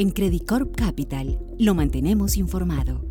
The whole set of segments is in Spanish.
En Credit Corp Capital lo mantenemos informado.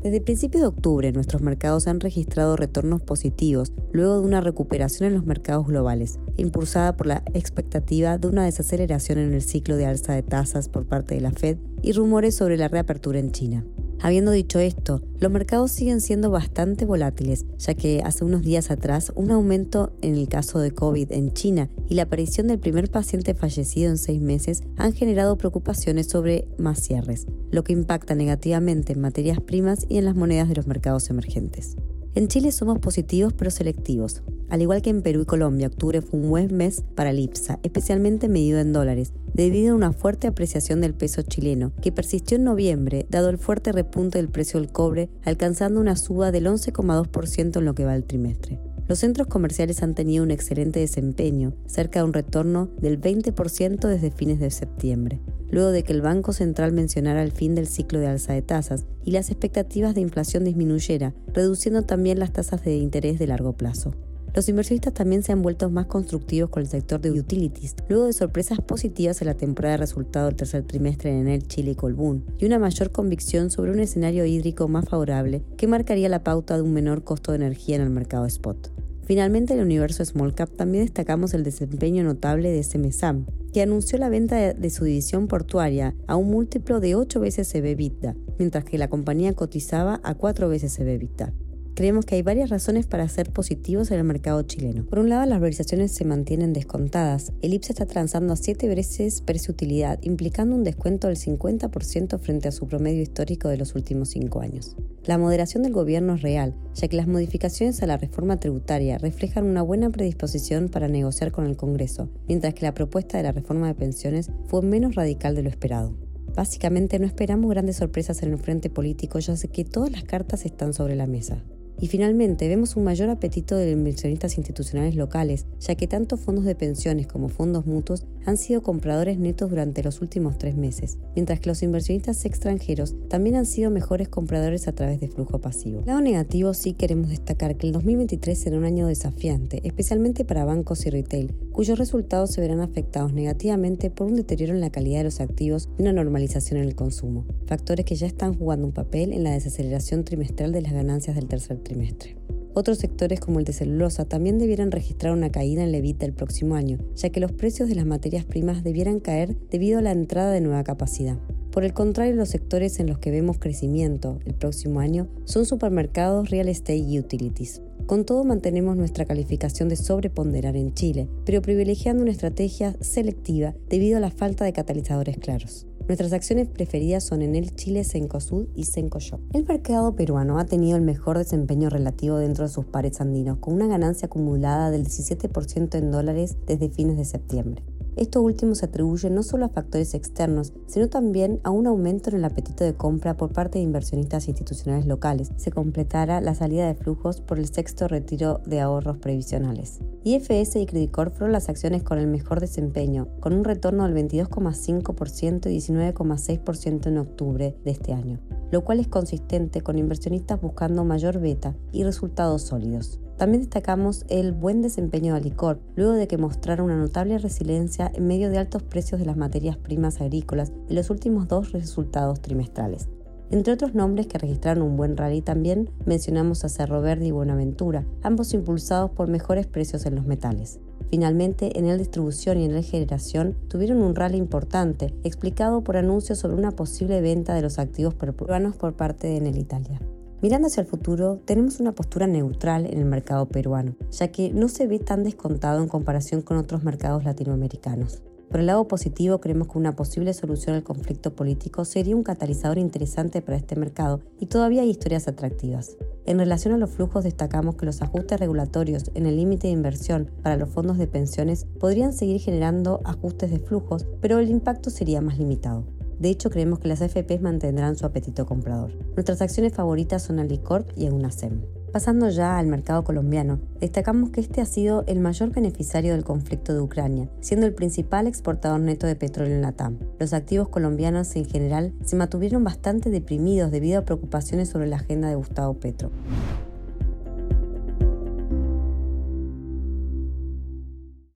Desde principios de octubre, nuestros mercados han registrado retornos positivos luego de una recuperación en los mercados globales, impulsada por la expectativa de una desaceleración en el ciclo de alza de tasas por parte de la Fed y rumores sobre la reapertura en China. Habiendo dicho esto, los mercados siguen siendo bastante volátiles, ya que hace unos días atrás un aumento en el caso de COVID en China y la aparición del primer paciente fallecido en seis meses han generado preocupaciones sobre más cierres, lo que impacta negativamente en materias primas y en las monedas de los mercados emergentes. En Chile somos positivos pero selectivos. Al igual que en Perú y Colombia, octubre fue un buen mes para el IPSA, especialmente medido en dólares, debido a una fuerte apreciación del peso chileno, que persistió en noviembre, dado el fuerte repunte del precio del cobre, alcanzando una suba del 11,2% en lo que va el trimestre. Los centros comerciales han tenido un excelente desempeño, cerca de un retorno del 20% desde fines de septiembre, luego de que el Banco Central mencionara el fin del ciclo de alza de tasas y las expectativas de inflación disminuyera, reduciendo también las tasas de interés de largo plazo. Los inversionistas también se han vuelto más constructivos con el sector de utilities, luego de sorpresas positivas en la temporada de resultado del tercer trimestre en Enel, Chile y Colbún, y una mayor convicción sobre un escenario hídrico más favorable que marcaría la pauta de un menor costo de energía en el mercado spot. Finalmente, en el universo Small Cap también destacamos el desempeño notable de SMSAM, que anunció la venta de su división portuaria a un múltiplo de 8 veces EBITDA, mientras que la compañía cotizaba a 4 veces EBITDA creemos que hay varias razones para ser positivos en el mercado chileno. Por un lado, las valorizaciones se mantienen descontadas. El IPSA está transando a 7 veces precio-utilidad, implicando un descuento del 50% frente a su promedio histórico de los últimos 5 años. La moderación del gobierno es real, ya que las modificaciones a la reforma tributaria reflejan una buena predisposición para negociar con el Congreso, mientras que la propuesta de la reforma de pensiones fue menos radical de lo esperado. Básicamente no esperamos grandes sorpresas en el frente político, ya que todas las cartas están sobre la mesa. Y finalmente, vemos un mayor apetito de inversionistas institucionales locales, ya que tanto fondos de pensiones como fondos mutuos han sido compradores netos durante los últimos tres meses, mientras que los inversionistas extranjeros también han sido mejores compradores a través de flujo pasivo. Lado negativo, sí queremos destacar que el 2023 será un año desafiante, especialmente para bancos y retail, cuyos resultados se verán afectados negativamente por un deterioro en la calidad de los activos y una normalización en el consumo, factores que ya están jugando un papel en la desaceleración trimestral de las ganancias del tercer trimestre. Otros sectores como el de celulosa también debieran registrar una caída en levita el próximo año, ya que los precios de las materias primas debieran caer debido a la entrada de nueva capacidad. Por el contrario, los sectores en los que vemos crecimiento el próximo año son supermercados, real estate y utilities. Con todo mantenemos nuestra calificación de sobreponderar en Chile, pero privilegiando una estrategia selectiva debido a la falta de catalizadores claros. Nuestras acciones preferidas son en el Chile, Sencosud y Sencoshop. El mercado peruano ha tenido el mejor desempeño relativo dentro de sus pares andinos, con una ganancia acumulada del 17% en dólares desde fines de septiembre. Esto último se atribuye no solo a factores externos, sino también a un aumento en el apetito de compra por parte de inversionistas institucionales locales. Se completará la salida de flujos por el sexto retiro de ahorros previsionales. IFS y Credit fueron las acciones con el mejor desempeño, con un retorno del 22,5% y 19,6% en octubre de este año, lo cual es consistente con inversionistas buscando mayor beta y resultados sólidos. También destacamos el buen desempeño de Alicorp, luego de que mostrara una notable resiliencia en medio de altos precios de las materias primas agrícolas en los últimos dos resultados trimestrales. Entre otros nombres que registraron un buen rally también mencionamos a Cerro Verde y Buenaventura, ambos impulsados por mejores precios en los metales. Finalmente, en el distribución y en el generación tuvieron un rally importante, explicado por anuncios sobre una posible venta de los activos peruanos por parte de Enel Italia. Mirando hacia el futuro, tenemos una postura neutral en el mercado peruano, ya que no se ve tan descontado en comparación con otros mercados latinoamericanos. Por el lado positivo, creemos que una posible solución al conflicto político sería un catalizador interesante para este mercado y todavía hay historias atractivas. En relación a los flujos, destacamos que los ajustes regulatorios en el límite de inversión para los fondos de pensiones podrían seguir generando ajustes de flujos, pero el impacto sería más limitado. De hecho, creemos que las AFPs mantendrán su apetito comprador. Nuestras acciones favoritas son Alicorp y Eunacem. Pasando ya al mercado colombiano, destacamos que este ha sido el mayor beneficiario del conflicto de Ucrania, siendo el principal exportador neto de petróleo en la TAM. Los activos colombianos en general se mantuvieron bastante deprimidos debido a preocupaciones sobre la agenda de Gustavo Petro.